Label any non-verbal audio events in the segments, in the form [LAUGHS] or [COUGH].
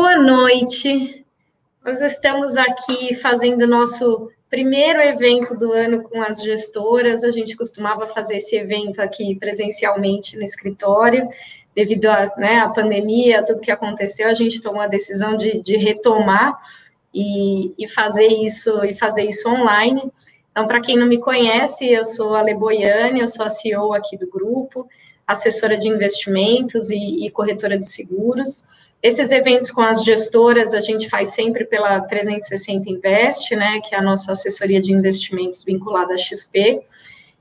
Boa noite. Nós estamos aqui fazendo nosso primeiro evento do ano com as gestoras. A gente costumava fazer esse evento aqui presencialmente no escritório, devido à né, pandemia, tudo que aconteceu, a gente tomou a decisão de, de retomar e, e, fazer isso e fazer isso online. Então, para quem não me conhece, eu sou a Leboiane, eu sou a CEO aqui do grupo, assessora de investimentos e, e corretora de seguros. Esses eventos com as gestoras a gente faz sempre pela 360 Invest, né, que é a nossa assessoria de investimentos vinculada à XP,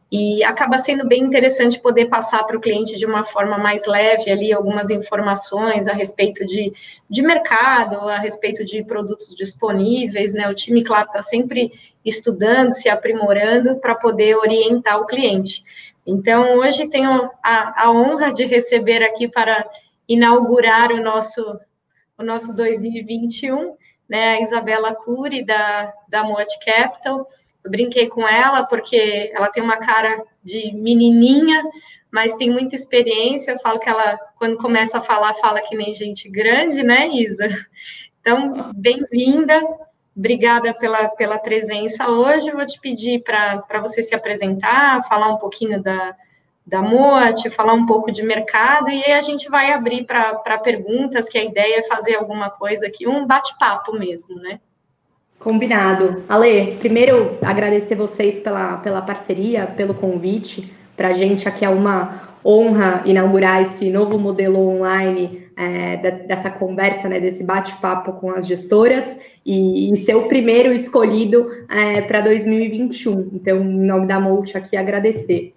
e acaba sendo bem interessante poder passar para o cliente de uma forma mais leve ali algumas informações a respeito de, de mercado, a respeito de produtos disponíveis, né? O time, claro, está sempre estudando, se aprimorando para poder orientar o cliente. Então, hoje tenho a, a honra de receber aqui para inaugurar o nosso, o nosso 2021, né, a Isabela Cury, da, da Moat Capital. Eu brinquei com ela porque ela tem uma cara de menininha, mas tem muita experiência. Eu falo que ela, quando começa a falar, fala que nem gente grande, né, Isa? Então, bem-vinda, obrigada pela, pela presença hoje. Vou te pedir para você se apresentar, falar um pouquinho da, da MOAT, falar um pouco de mercado, e aí a gente vai abrir para perguntas, que a ideia é fazer alguma coisa aqui, um bate-papo mesmo, né? Combinado. Ale, primeiro agradecer vocês pela, pela parceria, pelo convite. Para a gente aqui é uma honra inaugurar esse novo modelo online é, dessa conversa, né, desse bate-papo com as gestoras e, e, ser o primeiro escolhido é, para 2021. Então, em nome da Multi aqui, agradecer.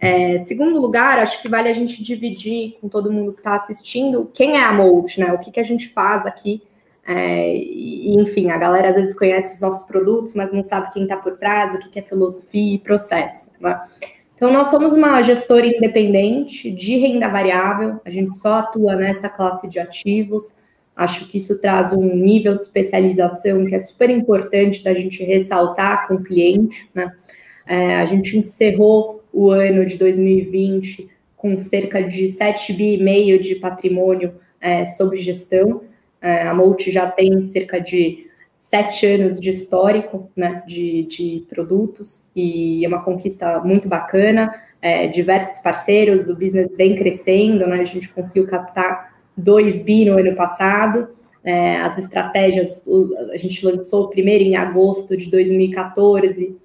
É, segundo lugar, acho que vale a gente dividir com todo mundo que está assistindo quem é a Mold, né? O que, que a gente faz aqui. É, e, enfim, a galera às vezes conhece os nossos produtos, mas não sabe quem está por trás, o que, que é filosofia e processo. Né? Então, nós somos uma gestora independente de renda variável, a gente só atua nessa classe de ativos. Acho que isso traz um nível de especialização que é super importante da gente ressaltar com o cliente. Né? É, a gente encerrou o ano de 2020 com cerca de 7,5 bi de patrimônio é, sob gestão. É, a Multi já tem cerca de sete anos de histórico né, de, de produtos e é uma conquista muito bacana. É, diversos parceiros, o business vem crescendo, né, a gente conseguiu captar 2 bi no ano passado. É, as estratégias, a gente lançou primeiro em agosto de 2014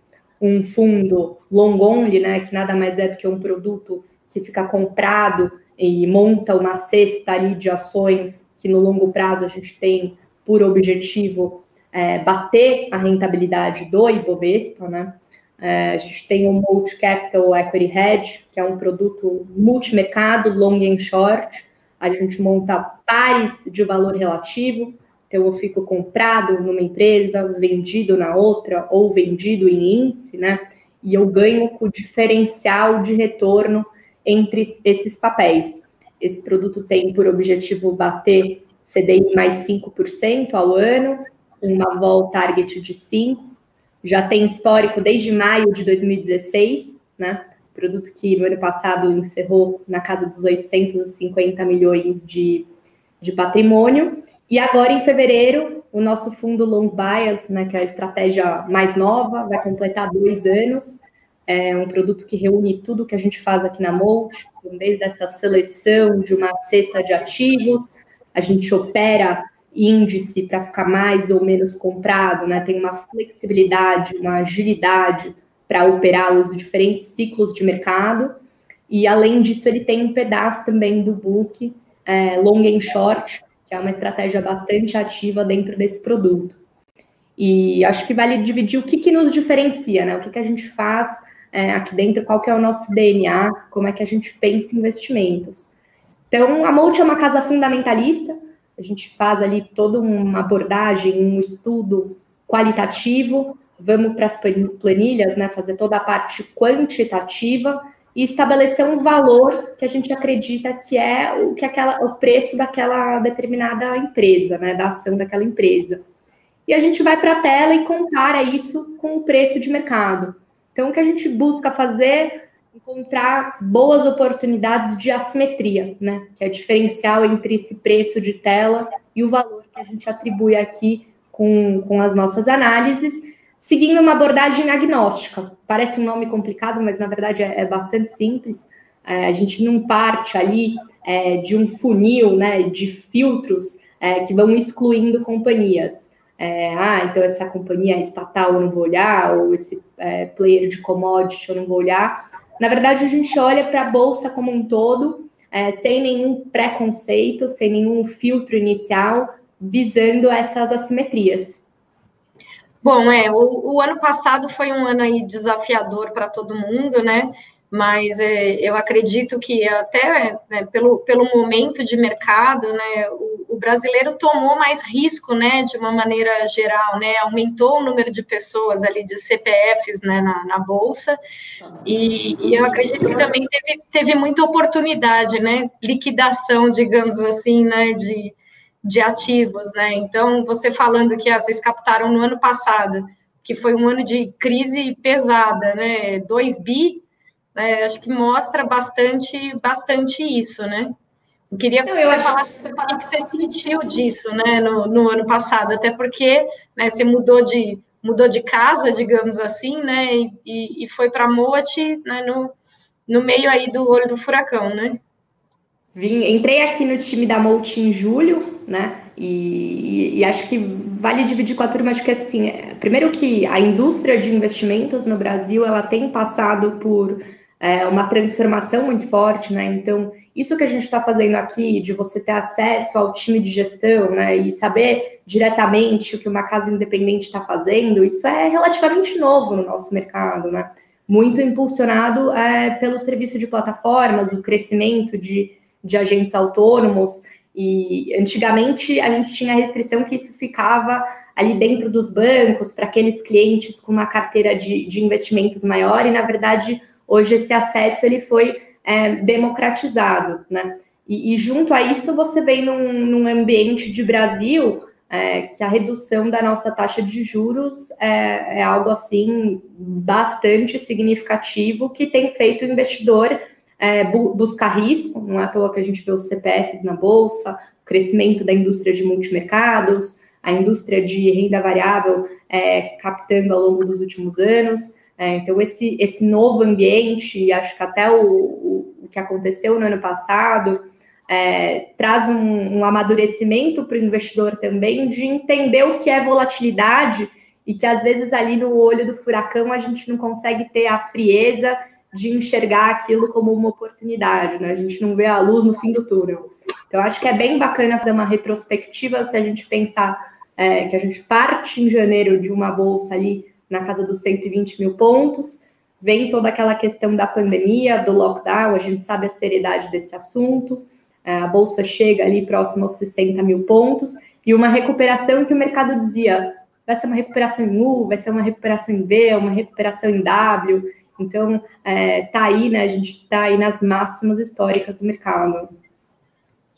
um fundo long only, né, que nada mais é do que um produto que fica comprado e monta uma cesta ali de ações que no longo prazo a gente tem por objetivo é, bater a rentabilidade do Ibovespa, né? É, a gente tem o Multi Capital Equity Hedge, que é um produto multimercado, long and short. A gente monta pares de valor relativo, então, eu fico comprado numa empresa, vendido na outra, ou vendido em índice, né? E eu ganho com o diferencial de retorno entre esses papéis. Esse produto tem por objetivo bater CDI mais 5% ao ano, uma vol target de 5%. Já tem histórico desde maio de 2016, né? Produto que no ano passado encerrou na casa dos 850 milhões de, de patrimônio. E agora, em fevereiro, o nosso fundo Long Bias, né, que é a estratégia mais nova, vai completar dois anos. É um produto que reúne tudo que a gente faz aqui na Molt, desde essa seleção de uma cesta de ativos, a gente opera índice para ficar mais ou menos comprado, né? Tem uma flexibilidade, uma agilidade para operar os diferentes ciclos de mercado. E além disso, ele tem um pedaço também do book é, long and short, que é uma estratégia bastante ativa dentro desse produto. E acho que vale dividir o que, que nos diferencia, né? O que, que a gente faz é, aqui dentro, qual que é o nosso DNA, como é que a gente pensa em investimentos. Então, a Molt é uma casa fundamentalista, a gente faz ali toda uma abordagem, um estudo qualitativo, vamos para as planilhas, né, fazer toda a parte quantitativa e estabelecer um valor que a gente acredita que é o que aquela, o preço daquela determinada empresa, né, da ação daquela empresa. E a gente vai para a tela e compara isso com o preço de mercado. Então, o que a gente busca fazer encontrar boas oportunidades de assimetria, né, que é diferencial entre esse preço de tela e o valor que a gente atribui aqui com, com as nossas análises, seguindo uma abordagem agnóstica. Parece um nome complicado, mas na verdade é, é bastante simples. É, a gente não parte ali é, de um funil, né, de filtros é, que vão excluindo companhias. É, ah, então essa companhia estatal eu não vou olhar, ou esse é, player de commodity eu não vou olhar. Na verdade, a gente olha para a bolsa como um todo, sem nenhum preconceito, sem nenhum filtro inicial, visando essas assimetrias. Bom, é, o, o ano passado foi um ano aí desafiador para todo mundo, né? mas é, eu acredito que até né, pelo, pelo momento de mercado, né, o, o, brasileiro tomou mais risco, né, de uma maneira geral, né, aumentou o número de pessoas ali de CPFs, né, na, na bolsa, e, e, eu acredito que também teve, teve muita oportunidade, né, liquidação, digamos assim, né, de, de ativos, né, então você falando que ah, vocês captaram no ano passado, que foi um ano de crise pesada, né, 2 bi, é, acho que mostra bastante, bastante isso, né? Eu queria que você falasse o que você sentiu disso, né, no, no ano passado, até porque né, você mudou de, mudou de casa, digamos assim, né, e, e foi para Moat, né, no, no meio aí do olho do furacão, né? Vim, entrei aqui no time da Molt em julho, né? E, e, acho que vale dividir com a turma, acho que assim, é, primeiro que a indústria de investimentos no Brasil ela tem passado por é, uma transformação muito forte, né? Então, isso que a gente está fazendo aqui, de você ter acesso ao time de gestão, né, e saber diretamente o que uma casa independente está fazendo, isso é relativamente novo no nosso mercado, né? Muito impulsionado é, pelo serviço de plataformas, o crescimento de, de agentes autônomos. E antigamente a gente tinha a restrição que isso ficava ali dentro dos bancos para aqueles clientes com uma carteira de, de investimentos maior, e na verdade hoje esse acesso ele foi é, democratizado, né? E, e, junto a isso você vem num, num ambiente de Brasil é, que a redução da nossa taxa de juros é, é, algo assim bastante significativo que tem feito o investidor é, bu buscar risco, não é à toa que a gente vê os CPFs na bolsa, o crescimento da indústria de multimercados, a indústria de renda variável é, captando ao longo dos últimos anos. É, então, esse, esse novo ambiente, acho que até o, o, que aconteceu no ano passado, é, traz um, um amadurecimento para o investidor também de entender o que é volatilidade e que às vezes ali no olho do furacão a gente não consegue ter a frieza de enxergar aquilo como uma oportunidade, né? A gente não vê a luz no fim do túnel. Então, acho que é bem bacana fazer uma retrospectiva se a gente pensar é, que a gente parte em janeiro de uma bolsa ali na casa dos 120 mil pontos. Vem toda aquela questão da pandemia, do lockdown, a gente sabe a seriedade desse assunto. É, a bolsa chega ali próximo aos 60 mil pontos e uma recuperação que o mercado dizia vai ser uma recuperação em U, vai ser uma recuperação em V, uma recuperação em W. Então, é, tá aí, né? A gente tá aí nas máximas históricas do mercado.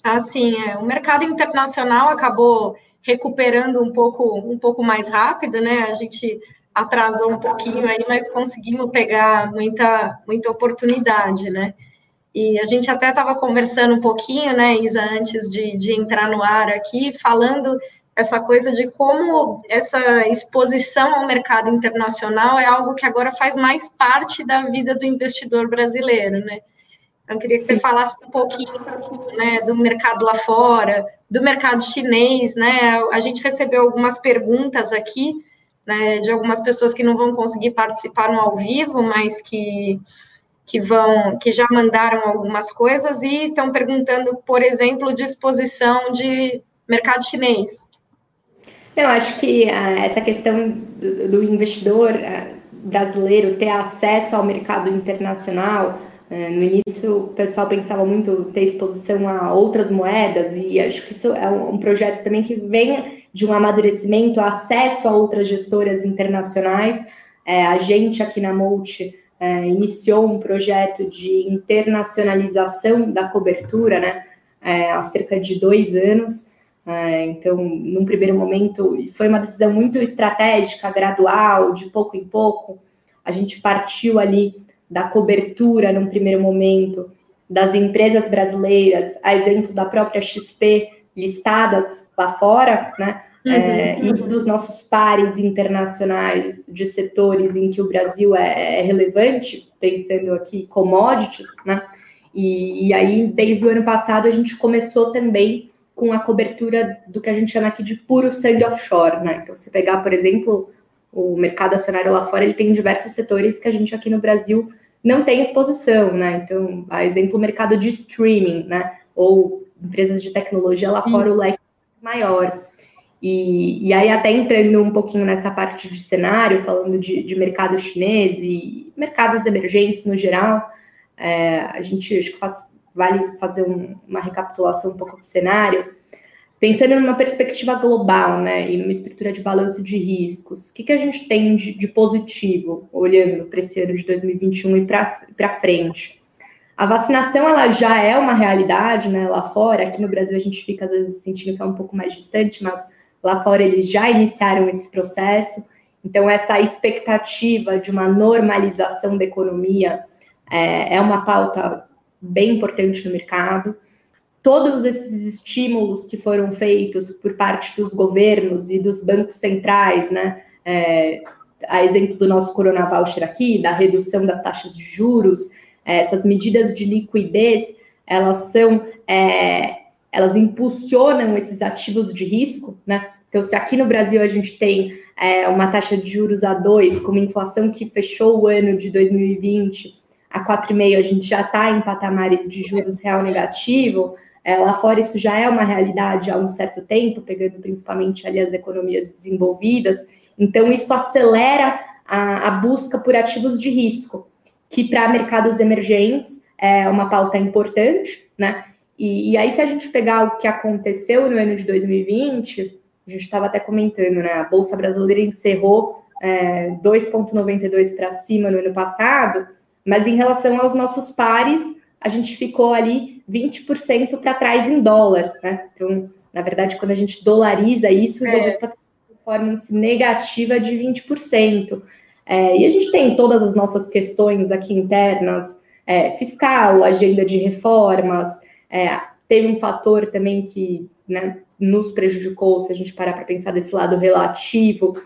Assim, é, o mercado internacional acabou recuperando um pouco, um pouco mais rápido, né? A gente atrasou um pouquinho aí, mas conseguimos pegar muita, muita oportunidade, né? E a gente até estava conversando um pouquinho, né, Isa, antes de, de entrar no ar aqui, falando essa coisa de como essa exposição ao mercado internacional é algo que agora faz mais parte da vida do investidor brasileiro, né? Então, eu queria que você falasse um pouquinho né, do mercado lá fora, do mercado chinês, né? A gente recebeu algumas perguntas aqui, né, de algumas pessoas que não vão conseguir participar no ao vivo, mas que, que vão, que já mandaram algumas coisas e estão perguntando, por exemplo, disposição de mercado chinês. Eu acho que uh, essa questão do, do investidor uh, brasileiro ter acesso ao mercado internacional, uh, no início o pessoal pensava muito ter exposição a outras moedas, e acho que isso é um, um projeto também que vem de um amadurecimento, acesso a outras gestoras internacionais. É, a gente aqui na Multi é, iniciou um projeto de internacionalização da cobertura, né, é, há cerca de dois anos. É, então, num primeiro momento, foi uma decisão muito estratégica, gradual, de pouco em pouco. A gente partiu ali da cobertura, num primeiro momento, das empresas brasileiras, a exemplo da própria XP, listadas lá fora, né? Uhum. É, e dos nossos pares internacionais de setores em que o Brasil é, é relevante, pensando aqui commodities, né? E, e, aí, desde o ano passado, a gente começou também com a cobertura do que a gente chama aqui de puro sangue offshore, né? Então, se pegar, por exemplo, o mercado acionário lá fora, ele tem diversos setores que a gente aqui no Brasil não tem exposição, né? Então, a exemplo, o mercado de streaming, né? Ou empresas de tecnologia lá fora, o leque é maior. E, e aí, até entrando um pouquinho nessa parte de cenário, falando de, de mercado chinês e mercados emergentes no geral, é, a gente acho que faz, vale fazer um, uma recapitulação um pouco do cenário. Pensando numa perspectiva global, né, e numa estrutura de balanço de riscos, o que, que a gente tem de, de positivo, olhando para esse ano de 2021 e para frente? A vacinação, ela já é uma realidade, né, lá fora, aqui no Brasil a gente fica, às vezes, sentindo que é um pouco mais distante, mas lá fora eles já iniciaram esse processo, então essa expectativa de uma normalização da economia é, é uma pauta bem importante no mercado todos esses estímulos que foram feitos por parte dos governos e dos bancos centrais, né? É, a exemplo do nosso Corona Voucher aqui, da redução das taxas de juros, é, essas medidas de liquidez, elas são, é, elas impulsionam esses ativos de risco, né? Então, se aqui no Brasil a gente tem é, uma taxa de juros a 2, com uma inflação que fechou o ano de 2020 a 4,5, a gente já está em patamares de juros real negativo, é, lá fora isso já é uma realidade há um certo tempo, pegando principalmente ali as economias desenvolvidas. Então isso acelera a, a busca por ativos de risco, que para mercados emergentes é uma pauta importante, né? E, e, aí se a gente pegar o que aconteceu no ano de 2020, a gente estava até comentando, né? A bolsa brasileira encerrou é, 2,92 para cima no ano passado, mas em relação aos nossos pares a gente ficou ali 20% para trás em dólar, né? Então, na verdade, quando a gente dolariza isso, é. o tem performance negativa de 20%. É, e a gente tem todas as nossas questões aqui internas, é, fiscal, agenda de reformas, é, teve um fator também que né, nos prejudicou, se a gente parar para pensar desse lado relativo,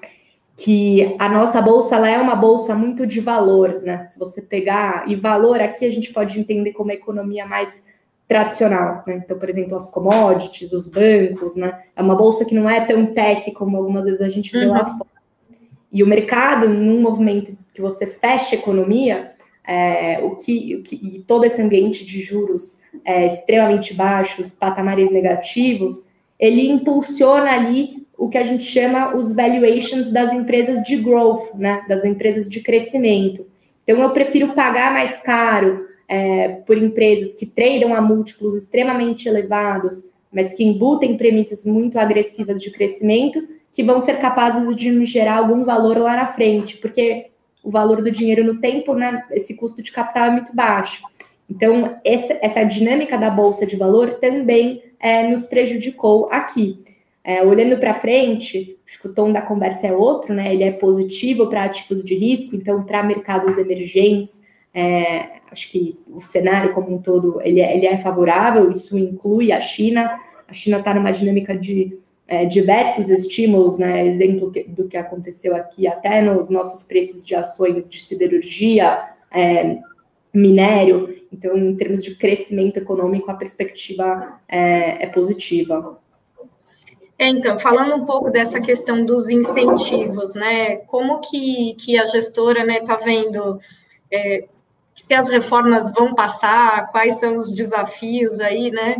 que a nossa bolsa ela é uma bolsa muito de valor, né? Se você pegar e valor aqui a gente pode entender como economia mais tradicional, né? Então, por exemplo, as commodities, os bancos, né? É uma bolsa que não é tão tech como algumas vezes a gente vê uhum. lá fora. E o mercado, num movimento que você fecha a economia, é, o, que, o que e todo esse ambiente de juros é, extremamente baixos, patamares negativos, ele impulsiona ali o que a gente chama os valuations das empresas de growth, né, das empresas de crescimento. Então, eu prefiro pagar mais caro é, por empresas que tradam a múltiplos extremamente elevados, mas que embutem premissas muito agressivas de crescimento, que vão ser capazes de me gerar algum valor lá na frente, porque o valor do dinheiro no tempo, né, esse custo de capital é muito baixo. Então, essa, essa dinâmica da bolsa de valor também é, nos prejudicou aqui. É, olhando para frente, acho que o tom da conversa é outro, né? Ele é positivo para ativos de risco, então para mercados emergentes, é, acho que o cenário como um todo ele é, ele é favorável. Isso inclui a China. A China está numa dinâmica de é, diversos estímulos, né? Exemplo do que aconteceu aqui até nos nossos preços de ações de siderurgia, é, minério. Então, em termos de crescimento econômico, a perspectiva é, é positiva. É, então, falando um pouco dessa questão dos incentivos, né? Como que, que a gestora está né, tá vendo é, se as reformas vão passar, quais são os desafios aí, né?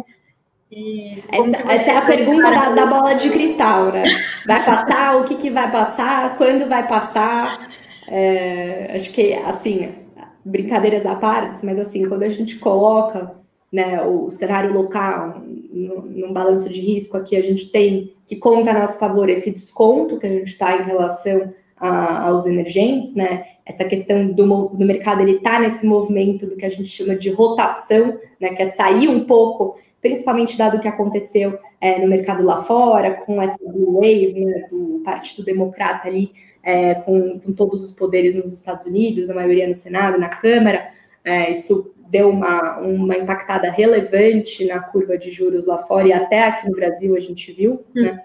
Essa, essa, é a pergunta da, da, bola de cristal, né? Vai passar? o que, que vai passar? Quando vai passar? É, acho que, assim, brincadeiras à parte, mas assim, quando a gente coloca né, o cenário local, no, no, balanço de risco aqui, a gente tem que conta a nosso favor esse desconto que a gente está em relação a, aos emergentes, né? Essa questão do, do mercado, ele está nesse movimento do que a gente chama de rotação, né? Que é sair um pouco, principalmente dado o que aconteceu é, no mercado lá fora, com essa blue wave, né, do Partido Democrata ali, é, com, com todos os poderes nos Estados Unidos, a maioria no Senado, na Câmara, é, isso deu uma, uma impactada relevante na curva de juros lá fora e até aqui no Brasil a gente viu, hum. né?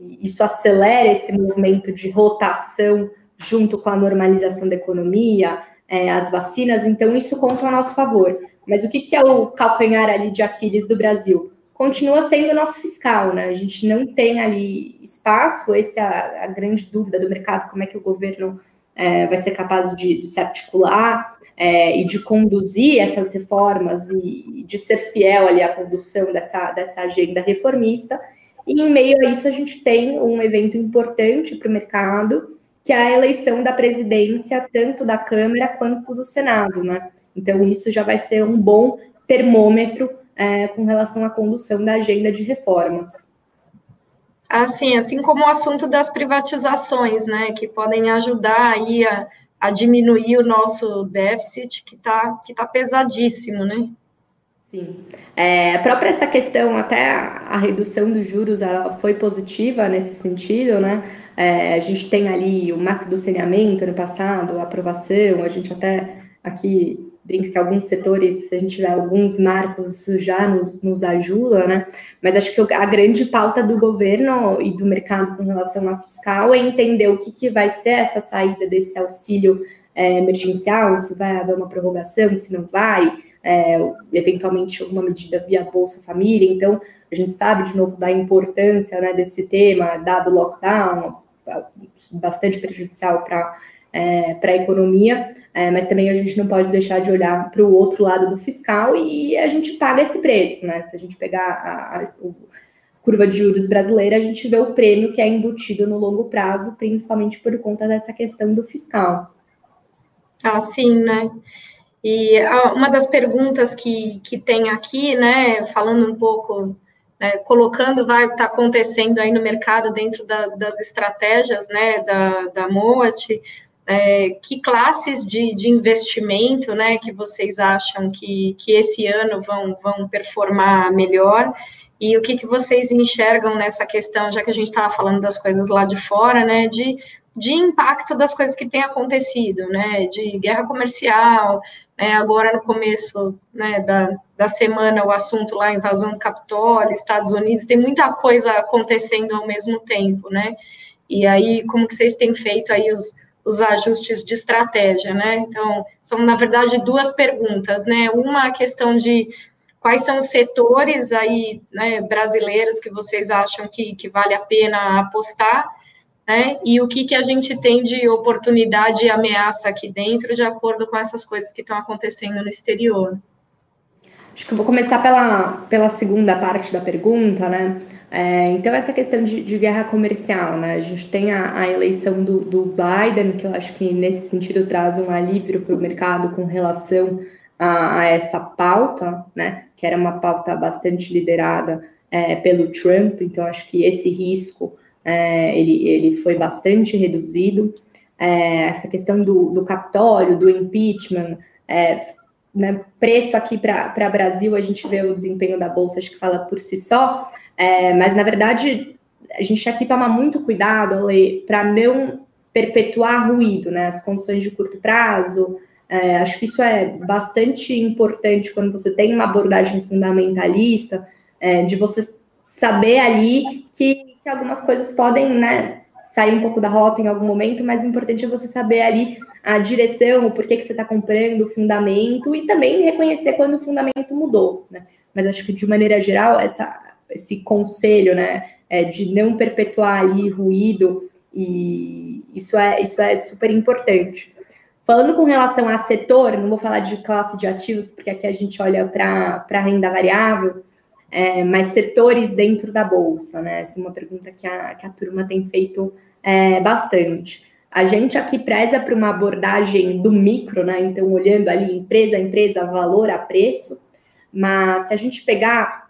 Isso acelera esse movimento de rotação junto com a normalização da economia, é, as vacinas, então isso conta a nosso favor. Mas o que, que é o calcanhar ali de Aquiles do Brasil? Continua sendo o nosso fiscal, né? A gente não tem ali espaço, essa é a, a grande dúvida do mercado, como é que o governo é, vai ser capaz de, de se articular é, e de conduzir essas reformas e de ser fiel ali à condução dessa, dessa agenda reformista. E em meio a isso, a gente tem um evento importante para o mercado, que é a eleição da presidência, tanto da Câmara quanto do Senado, né? Então, isso já vai ser um bom termômetro é, com relação à condução da agenda de reformas. Assim, assim como o assunto das privatizações, né, que podem ajudar aí a, a diminuir o nosso déficit, que está que tá pesadíssimo, né? Sim. É, própria essa questão, até a, redução dos juros, ela foi positiva nesse sentido, né? É, a gente tem ali o marco do saneamento no passado, a aprovação, a gente até aqui brinca que alguns setores, se a gente tiver alguns marcos, já nos, nos ajuda, né? Mas acho que a grande pauta do governo e do mercado com relação à fiscal é entender o que, que vai ser essa saída desse auxílio é, emergencial, se vai haver uma prorrogação, se não vai, é, eventualmente alguma medida via Bolsa Família. Então, a gente sabe, de novo, da importância né, desse tema, dado o lockdown, bastante prejudicial para é, para a economia, é, mas também a gente não pode deixar de olhar para o outro lado do fiscal e a gente paga esse preço, né? Se a gente pegar a, a curva de juros brasileira, a gente vê o prêmio que é embutido no longo prazo, principalmente por conta dessa questão do fiscal. Ah, sim, né? E uma das perguntas que, que tem aqui, né, falando um pouco, né, colocando vai estar tá acontecendo aí no mercado dentro da, das estratégias, né, da, da MOAT, é, que classes de, de, investimento, né, que vocês acham que, que esse ano vão, vão performar melhor? E o que, que vocês enxergam nessa questão, já que a gente estava falando das coisas lá de fora, né, de, de impacto das coisas que têm acontecido, né, de guerra comercial, né, agora no começo né, da, da semana o assunto lá, invasão do Capitólio, Estados Unidos, tem muita coisa acontecendo ao mesmo tempo, né, e aí como que vocês têm feito aí os, os ajustes de estratégia, né? Então, são, na verdade, duas perguntas, né? Uma, a questão de quais são os setores aí, né, brasileiros que vocês acham que, que vale a pena apostar, né? E o que, que a gente tem de oportunidade e ameaça aqui dentro, de acordo com essas coisas que estão acontecendo no exterior. Acho que eu vou começar pela, pela segunda parte da pergunta, né? É, então, essa questão de, de, guerra comercial, né? A gente tem a, a eleição do, do, Biden, que eu acho que nesse sentido traz um alívio para o mercado com relação a, a, essa pauta, né? Que era uma pauta bastante liderada é, pelo Trump, então acho que esse risco é, ele, ele foi bastante reduzido. É, essa questão do, do Capitólio, do impeachment, é, né, preço aqui para Brasil, a gente vê o desempenho da Bolsa, acho que fala por si só, é, mas, na verdade, a gente aqui toma muito cuidado, para não perpetuar ruído, né? As condições de curto prazo. É, acho que isso é bastante importante quando você tem uma abordagem fundamentalista, é, de você saber ali que, que, algumas coisas podem né, sair um pouco da rota em algum momento, mas o importante é você saber ali a direção, o porquê que você está comprando, o fundamento, e também reconhecer quando o fundamento mudou. Né? Mas acho que, de maneira geral, essa, esse conselho, né, é, de não perpetuar ali ruído, e isso é, isso é super importante. Falando com relação a setor, não vou falar de classe de ativos, porque aqui a gente olha para a renda variável, é, mas setores dentro da Bolsa, né? Essa é uma pergunta que a, que a turma tem feito é, bastante. A gente aqui preza para uma abordagem do micro, né? Então, olhando ali empresa a empresa, valor a preço, mas se a gente pegar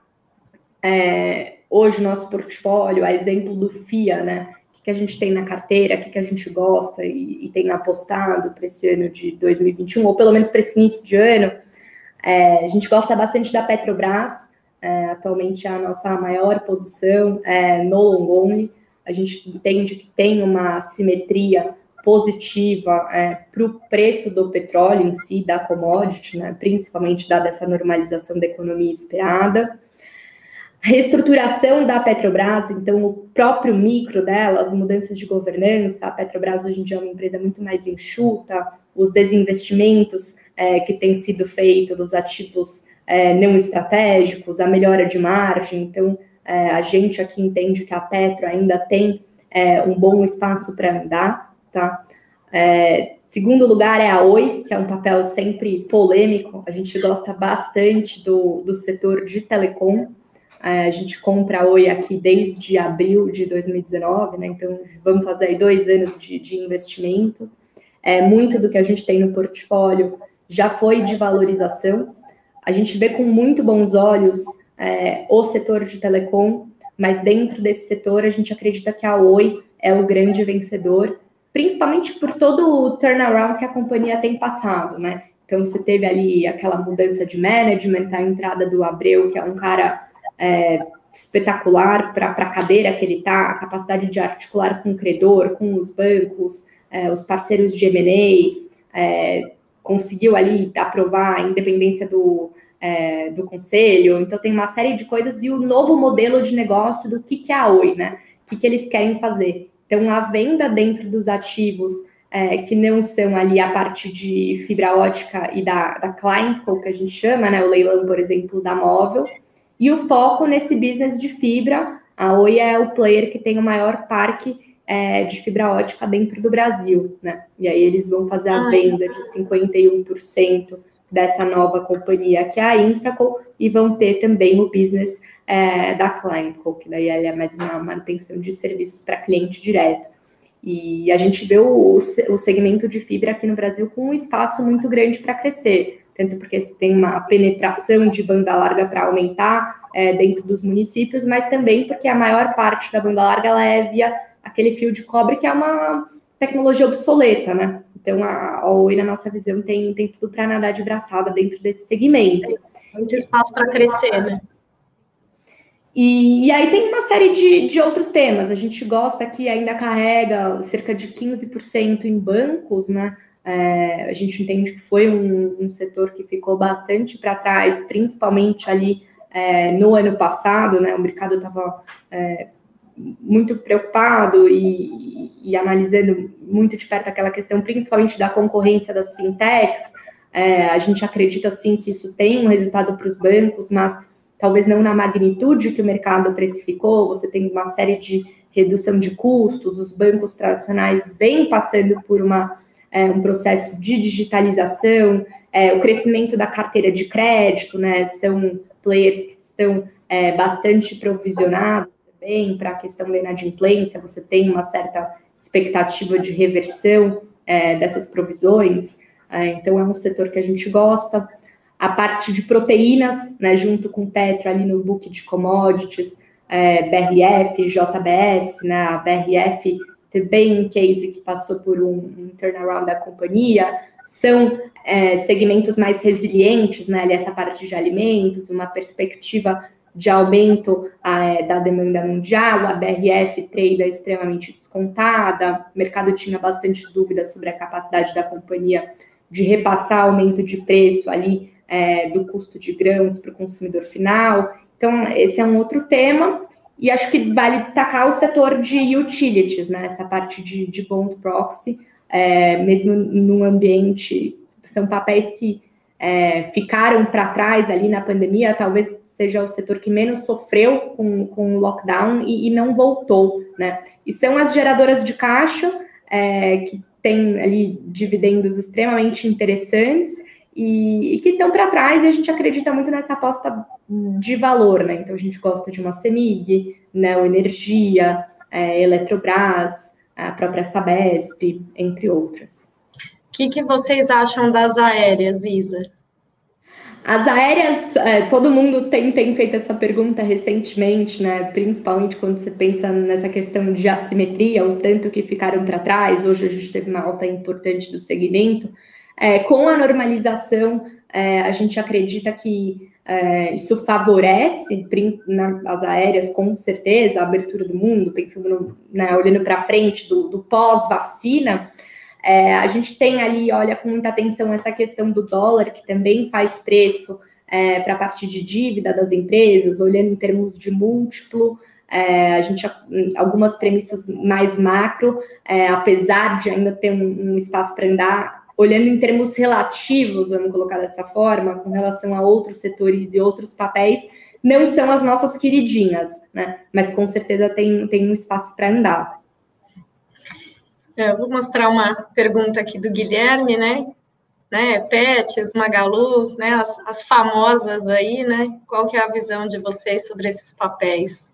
é, hoje nosso portfólio, a exemplo do FIA, né? O que, a gente tem na carteira, o que, que a gente gosta e, e tem apostado para esse ano de 2021, ou pelo menos para esse início de ano. É, a gente gosta bastante da Petrobras, é, atualmente é a nossa maior posição é, no long only. A gente entende que tem uma simetria positiva é, para o preço do petróleo em si, da commodity, né, principalmente dada essa normalização da economia esperada. Reestruturação da Petrobras, então o próprio micro dela, as mudanças de governança, a Petrobras hoje em dia é uma empresa muito mais enxuta, os desinvestimentos é, que têm sido feitos dos ativos é, não estratégicos, a melhora de margem, então é, a gente aqui entende que a Petro ainda tem é, um bom espaço para andar, tá? É, segundo lugar é a Oi, que é um papel sempre polêmico, a gente gosta bastante do, do setor de telecom, a gente compra a Oi aqui desde abril de 2019, né? Então vamos fazer aí dois anos de, de investimento. É, muito do que a gente tem no portfólio já foi de valorização. A gente vê com muito bons olhos é, o setor de telecom, mas dentro desse setor a gente acredita que a Oi é o grande vencedor, principalmente por todo o turnaround que a companhia tem passado, né? Então você teve ali aquela mudança de management, a entrada do Abreu, que é um cara é, espetacular para a cadeira que ele está, a capacidade de articular com o credor, com os bancos, é, os parceiros de M&A, é, conseguiu ali aprovar a independência do, é, do conselho, então tem uma série de coisas e o novo modelo de negócio do que, que é a Oi, né? O que, que eles querem fazer. Então, a venda dentro dos ativos é, que não são ali a parte de fibra ótica e da, da client, como que a gente chama, né? O leilão, por exemplo, da móvel, e o foco nesse business de fibra, a Oi é o player que tem o maior parque é, de fibra ótica dentro do Brasil, né? E aí eles vão fazer a venda de 51% dessa nova companhia que é a Infraco e vão ter também o business é, da ClientCo, que daí é mais uma manutenção de serviços para cliente direto. E a gente vê o, o segmento de fibra aqui no Brasil com um espaço muito grande para crescer tanto porque tem uma penetração de banda larga para aumentar é, dentro dos municípios, mas também porque a maior parte da banda larga ela é via aquele fio de cobre, que é uma tecnologia obsoleta, né? Então, a, a Oi, na nossa visão, tem, tem tudo para nadar de braçada dentro desse segmento. Muito espaço para crescer, né? E, e, aí tem uma série de, de outros temas. A gente gosta que ainda carrega cerca de 15% em bancos, né? É, a gente entende que foi um, um setor que ficou bastante para trás, principalmente ali é, no ano passado, né? O mercado estava é, muito preocupado e, e, analisando muito de perto aquela questão, principalmente da concorrência das fintechs. É, a gente acredita sim que isso tem um resultado para os bancos, mas talvez não na magnitude que o mercado precificou. Você tem uma série de redução de custos, os bancos tradicionais vêm passando por uma é, um processo de digitalização, é, o crescimento da carteira de crédito, né? São players que estão é, bastante provisionados também para a questão da inadimplência, você tem uma certa expectativa de reversão é, dessas provisões, é, então é um setor que a gente gosta. A parte de proteínas, né, junto com Petro ali no book de commodities, é, BRF, JBS, né, a BRF também um case que passou por um, turnaround da companhia, são é, segmentos mais resilientes, né? Ali essa parte de alimentos, uma perspectiva de aumento é, da demanda mundial, a BRF trade é extremamente descontada, o mercado tinha bastante dúvida sobre a capacidade da companhia de repassar aumento de preço ali é, do custo de grãos para o consumidor final. Então, esse é um outro tema. E acho que vale destacar o setor de utilities, né? Essa parte de, de bond proxy, é, mesmo num ambiente, são papéis que é, ficaram para trás ali na pandemia, talvez seja o setor que menos sofreu com, com o lockdown e, e não voltou, né? E são as geradoras de caixa, é, que têm ali dividendos extremamente interessantes e, e que estão para trás, e a gente acredita muito nessa aposta de valor, né? Então a gente gosta de uma Semig, né, o Energia, é, Eletrobras, a própria Sabesp, entre outras. O que, que vocês acham das aéreas, Isa? As aéreas, é, todo mundo tem, tem feito essa pergunta recentemente, né? Principalmente quando você pensa nessa questão de assimetria, o tanto que ficaram para trás. Hoje a gente teve uma alta importante do segmento. É, com a normalização, é, a gente acredita que é, isso favorece as aéreas, com certeza, a abertura do mundo, pensando no, né, olhando para frente do, do pós-vacina, É, a gente tem ali, olha, com muita atenção essa questão do dólar, que também faz preço é, para a parte de dívida das empresas, olhando em termos de múltiplo. É, a gente algumas premissas mais macro, é, apesar de ainda ter um, um espaço para andar, olhando em termos relativos, vamos colocar dessa forma, com relação a outros setores e outros papéis, não são as nossas queridinhas, né? Mas com certeza tem, tem um espaço para andar. É, eu vou mostrar uma pergunta aqui do Guilherme, né? né? Pets, Magalu, né? As, as famosas aí, né? Qual que é a visão de vocês sobre esses papéis?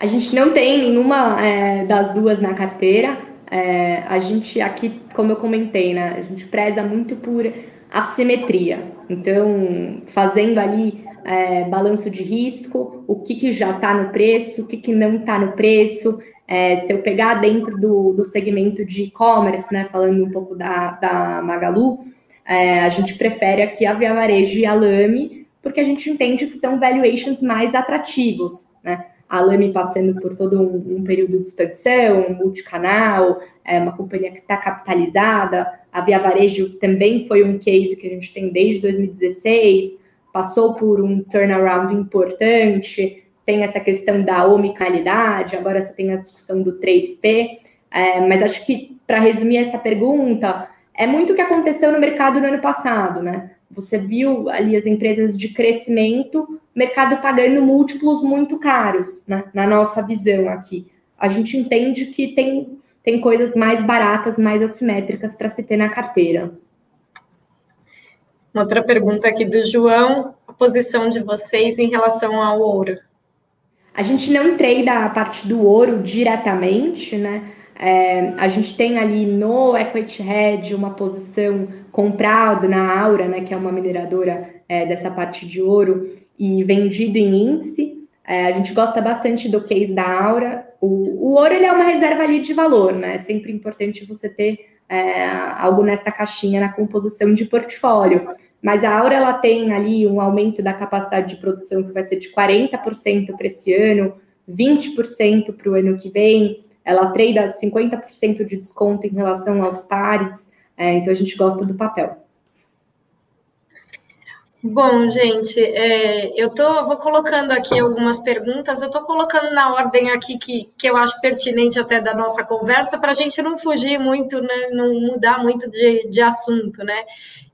A gente não tem nenhuma é, das duas na carteira. É, a gente aqui, como eu comentei, né? A gente preza muito por assimetria. Então, fazendo ali é, balanço de risco, o que, que já está no preço, o que, que não está no preço. É, se eu pegar dentro do, do segmento de e-commerce, né, falando um pouco da, da Magalu, é, a gente prefere aqui a Via Varejo e a Lame, porque a gente entende que são valuations mais atrativos, né? A Lame passando por todo um, um período de expansão, multicanal, é uma companhia que está capitalizada. A Via Varejo também foi um case que a gente tem desde 2016, passou por um turnaround importante, tem essa questão da omicalidade, agora você tem a discussão do 3P, é, mas acho que, para resumir essa pergunta, é muito o que aconteceu no mercado no ano passado, né? Você viu ali as empresas de crescimento, mercado pagando múltiplos muito caros, né? na nossa visão aqui. A gente entende que tem, tem coisas mais baratas, mais assimétricas para se ter na carteira. Uma outra pergunta aqui do João, a posição de vocês em relação ao ouro? A gente não trade a parte do ouro diretamente, né? É, a gente tem ali no Equity Hedge uma posição comprada na Aura, né, que é uma mineradora é, dessa parte de ouro, e vendido em índice. É, a gente gosta bastante do case da Aura. O, o ouro ele é uma reserva ali de valor, né? É sempre importante você ter é, algo nessa caixinha na composição de portfólio. Mas a Aura ela tem ali um aumento da capacidade de produção que vai ser de 40% para esse ano, 20% para o ano que vem. Ela trade 50% de desconto em relação aos pares, é, então a gente gosta do papel. Bom, gente, é, eu tô, vou colocando aqui algumas perguntas, eu estou colocando na ordem aqui que, que eu acho pertinente até da nossa conversa, para a gente não fugir muito, né, não mudar muito de, de assunto, né?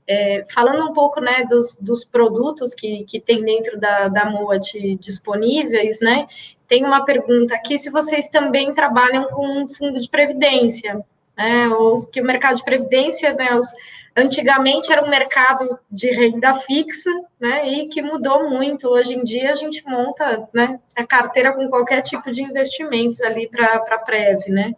É, falando um pouco né, dos, dos produtos que, que tem dentro da, da MOAT disponíveis, né? Tem uma pergunta aqui se vocês também trabalham com um fundo de previdência, né? Ou que o mercado de previdência, né? Os, antigamente era um mercado de renda fixa, né? E que mudou muito. Hoje em dia a gente monta né, a carteira com qualquer tipo de investimentos ali para a Prev, né?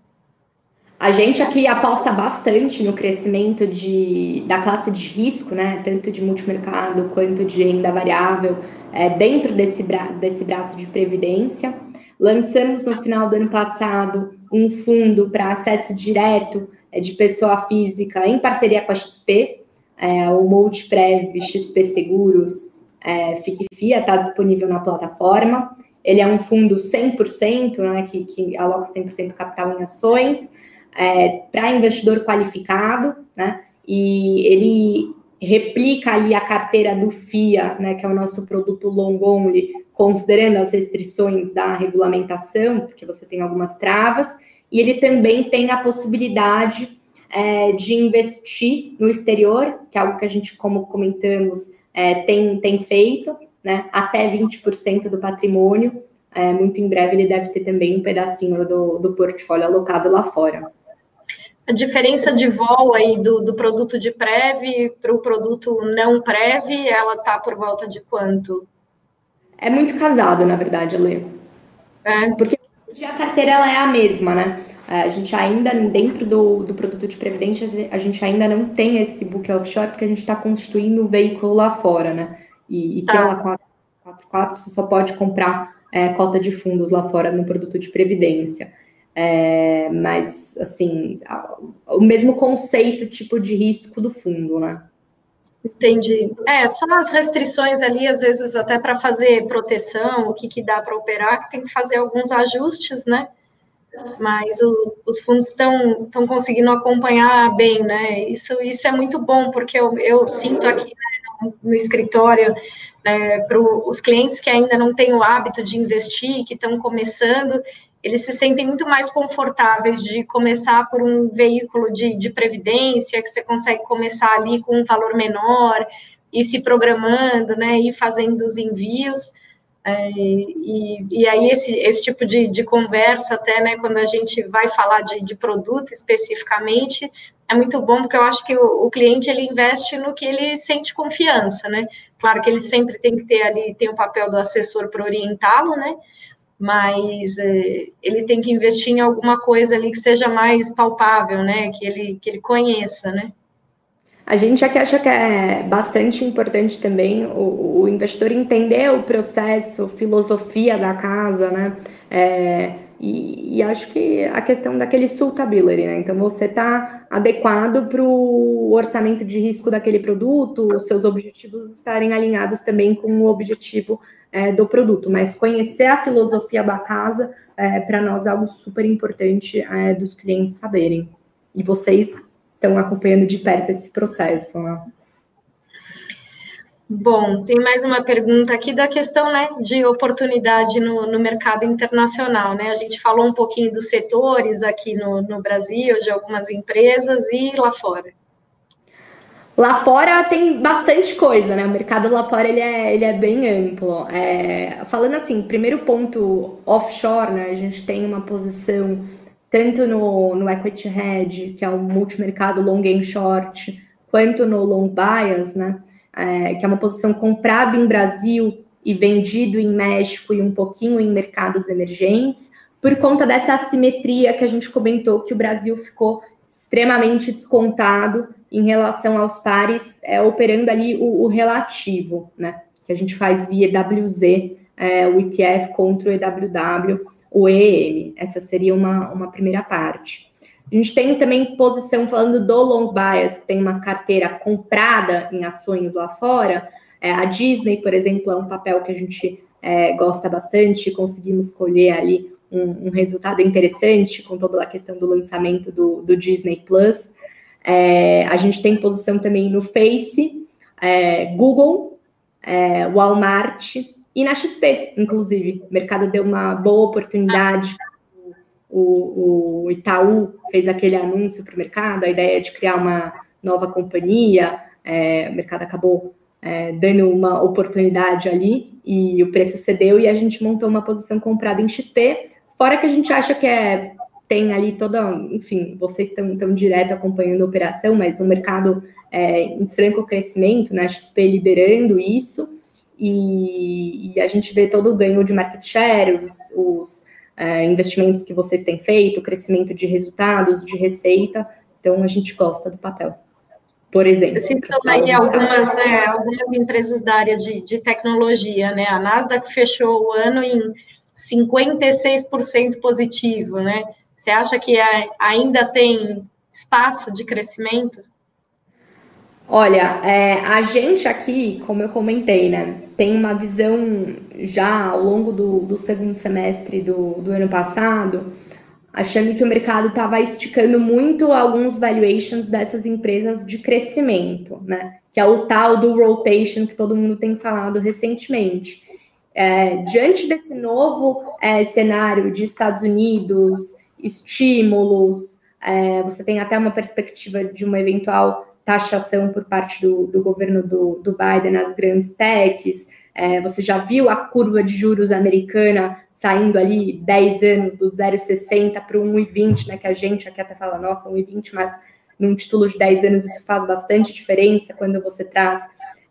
A gente aqui aposta bastante no crescimento de, da classe de risco, né? Tanto de multimercado quanto de renda variável, é, dentro desse, bra desse braço de previdência. Lançamos no final do ano passado um fundo para acesso direto de pessoa física em parceria com a XP, é, o Multiprev XP Seguros é, FICFIA está disponível na plataforma. Ele é um fundo 100%, né, que, que aloca 100% capital em ações, é, para investidor qualificado, né, e ele replica ali a carteira do FIA, né, que é o nosso produto long only, considerando as restrições da regulamentação, porque você tem algumas travas, e ele também tem a possibilidade é, de investir no exterior, que é algo que a gente, como comentamos, é, tem, tem feito, né, até 20% do patrimônio. É, muito em breve ele deve ter também um pedacinho do, do portfólio alocado lá fora. A diferença de vol aí do, do produto de Prev para o produto não Prev, ela está por volta de quanto? É muito casado, na verdade, Lê. É. Porque a carteira ela é a mesma, né? É, a gente ainda, dentro do, do produto de previdência, a gente ainda não tem esse book offshore, porque a gente está constituindo o veículo lá fora, né? E, e tá. pela 444 você só pode comprar é, cota de fundos lá fora no produto de previdência. É, mas, assim, o mesmo conceito, tipo de risco do fundo, né? Entendi. É, só as restrições ali, às vezes, até para fazer proteção, o que, que dá para operar, que tem que fazer alguns ajustes, né? Mas o, os fundos estão conseguindo acompanhar bem, né? Isso, isso é muito bom, porque eu, eu sinto aqui né, no, no, escritório, né, para os clientes que ainda não têm o hábito de investir, que estão começando, eles se sentem muito mais confortáveis de começar por um veículo de, de previdência, que você consegue começar ali com um valor menor, e se programando, né, e fazendo os envios, é, e, e, aí esse, esse tipo de, de, conversa, até, né, quando a gente vai falar de, de, produto especificamente, é muito bom, porque eu acho que o, o, cliente, ele investe no que ele sente confiança, né, claro que ele sempre tem que ter ali, tem o papel do assessor para orientá-lo, né, mas é, ele tem que investir em alguma coisa ali que seja mais palpável, né, que ele, que ele conheça, né. A gente aqui acha que é bastante importante também o, o investidor entender o processo, filosofia da casa, né? É, e, e, acho que a questão daquele suitability, né? Então, você está adequado para o orçamento de risco daquele produto, os seus objetivos estarem alinhados também com o objetivo é, do produto. Mas conhecer a filosofia da casa, é, para nós, é algo super importante é, dos clientes saberem. E vocês estão acompanhando de perto esse processo. Né? Bom, tem mais uma pergunta aqui da questão né, de oportunidade no, no, mercado internacional. Né? A gente falou um pouquinho dos setores aqui no, no Brasil, de algumas empresas e lá fora. Lá fora tem bastante coisa, né? O mercado lá fora ele é, ele é bem amplo. É, falando assim, primeiro ponto offshore, né? A gente tem uma posição tanto no, no equity hedge, que é o multimercado long and short, quanto no long bias, né, é, que é uma posição comprada em Brasil e vendido em México e um pouquinho em mercados emergentes, por conta dessa assimetria que a gente comentou que o Brasil ficou extremamente descontado em relação aos pares, é, operando ali o, o, relativo, né, que a gente faz via WZ, é, o ETF contra o EWW, o EM. Essa seria uma, uma primeira parte. A gente tem também posição falando do long bias, que tem uma carteira comprada em ações lá fora. É, a Disney, por exemplo, é um papel que a gente é, gosta bastante, conseguimos colher ali um, um, resultado interessante com toda a questão do lançamento do, do Disney Plus. É, a gente tem posição também no Face, é, Google, é, Walmart, e na XP, inclusive. O mercado deu uma boa oportunidade. O, o Itaú fez aquele anúncio para o mercado, a ideia de criar uma nova companhia. É, o mercado acabou é, dando uma oportunidade ali e o preço cedeu e a gente montou uma posição comprada em XP. Fora que a gente acha que é tem ali toda, enfim, vocês estão tão direto acompanhando a operação, mas o mercado é, em franco crescimento, né? A XP liderando isso e, e, a gente vê todo o ganho de market share, os, os é, investimentos que vocês têm feito, o crescimento de resultados, de receita. Então, a gente gosta do papel. Por exemplo. Você citou aí algumas, né, algumas empresas da área de, de tecnologia, né? A Nasdaq fechou o ano em 56% positivo, né? Você acha que ainda tem espaço de crescimento? Olha, é, a gente aqui, como eu comentei, né, tem uma visão já ao longo do, do segundo semestre do, do ano passado, achando que o mercado estava esticando muito alguns valuations dessas empresas de crescimento, né? Que é o tal do rotation que todo mundo tem falado recentemente. É, diante desse novo é, cenário de Estados Unidos, estímulos, é, você tem até uma perspectiva de uma eventual taxação por parte do, do governo do, do, Biden nas grandes techs. É, você já viu a curva de juros americana saindo ali 10 anos do 0,60 para o 1,20, né? Que a gente aqui até fala, nossa, 1,20, mas num título de 10 anos isso faz bastante diferença quando você traz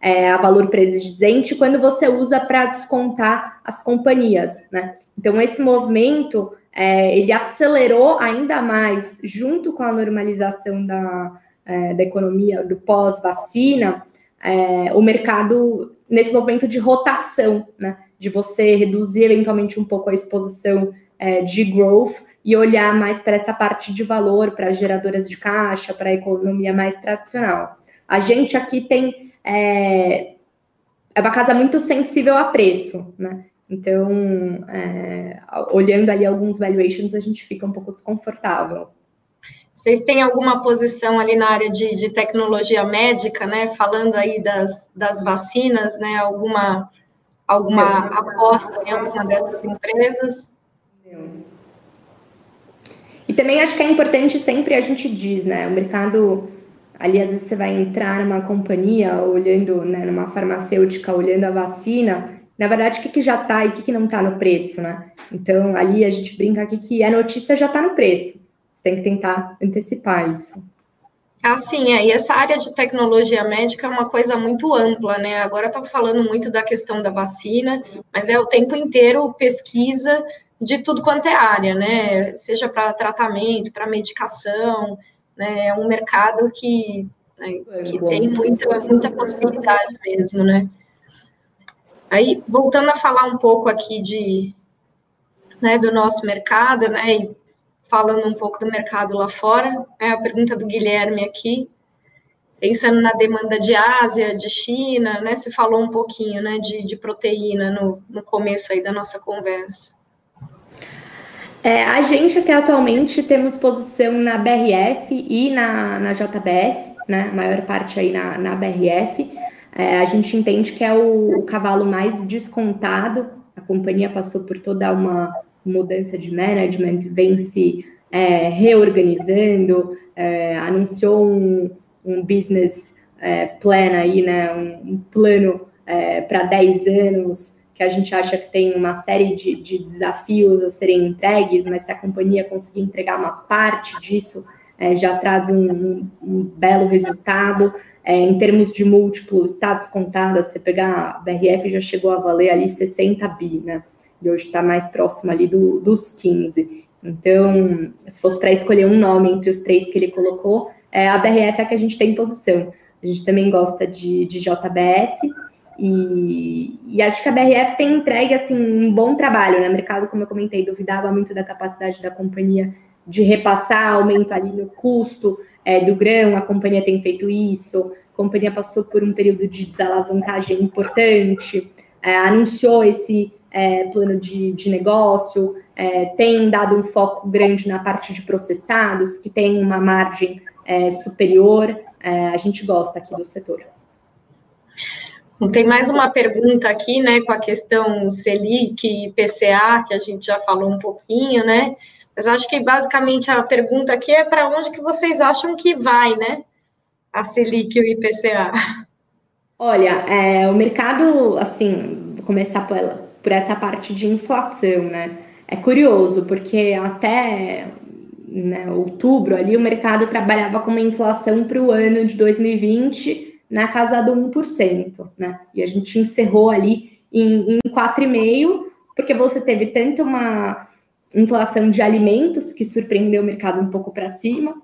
é, a valor presente, quando você usa para descontar as companhias, né? Então, esse movimento, é, ele acelerou ainda mais, junto com a normalização da, é, da economia do pós-vacina, é, o mercado nesse momento de rotação, né? De você reduzir eventualmente um pouco a exposição é, de growth e olhar mais para essa parte de valor, para as geradoras de caixa, para a economia mais tradicional. A gente aqui tem é, é uma casa muito sensível a preço, né? Então, é, olhando ali alguns valuations, a gente fica um pouco desconfortável. Vocês têm alguma posição ali na área de, de tecnologia médica, né? Falando aí das, das vacinas, né? Alguma, alguma aposta em alguma dessas empresas? E também acho que é importante sempre a gente diz, né? O mercado ali às vezes você vai entrar numa companhia olhando, né, numa farmacêutica olhando a vacina, na verdade o que, que já está e o que, que não está no preço, né? Então ali a gente brinca aqui que a notícia já está no preço. Você tem que tentar antecipar isso. Assim, é, e essa área de tecnologia médica é uma coisa muito ampla, né? Agora está falando muito da questão da vacina, mas é o tempo inteiro pesquisa de tudo quanto é área, né? Seja para tratamento, para medicação, né? É um mercado que, né, que tem muita, muita possibilidade mesmo, né? Aí, voltando a falar um pouco aqui de, né, do nosso mercado, né, e falando um pouco do mercado lá fora, é a pergunta do Guilherme aqui, pensando na demanda de Ásia, de China, né, você falou um pouquinho, né, de, de proteína no, no começo aí da nossa conversa. É, a gente aqui atualmente temos posição na BRF e na, na JBS, né? A maior parte aí na, na BRF. É, a gente entende que é o, o, cavalo mais descontado. A companhia passou por toda uma mudança de management, vem se é, reorganizando, é, anunciou um, um business é, plan aí, né? Um, um plano é, para 10 anos que a gente acha que tem uma série de, de desafios a serem entregues, mas se a companhia conseguir entregar uma parte disso, é, já traz um, um, um belo resultado. É, em termos de múltiplos, estados contados, você pegar a BRF já chegou a valer ali 60 bi, né? E hoje está mais próximo ali do, dos 15. Então, se fosse para escolher um nome entre os três que ele colocou, é, a BRF é a que a gente tem em posição. A gente também gosta de, de JBS, e, e, acho que a BRF tem entregue assim um bom trabalho, né? O mercado, como eu comentei, duvidava muito da capacidade da companhia de repassar aumento ali no custo é, do grão, a companhia tem feito isso, a companhia passou por um período de desalavancagem importante, é, anunciou esse é, plano de, de negócio, é, tem dado um foco grande na parte de processados, que tem uma margem é, superior, é, a gente gosta aqui do setor. Tem mais uma pergunta aqui, né, com a questão Selic e PCA, que a gente já falou um pouquinho, né? Mas acho que basicamente a pergunta aqui é para onde que vocês acham que vai, né? A Selic e o IPCA. Olha, é, o mercado, assim, vou começar por, por essa parte de inflação, né? É curioso, porque até né, outubro ali o mercado trabalhava com uma inflação para o ano de 2020 na casa do 1%, né? E a gente encerrou ali em, em 4,5%, porque você teve tanto uma inflação de alimentos, que surpreendeu o mercado um pouco para cima,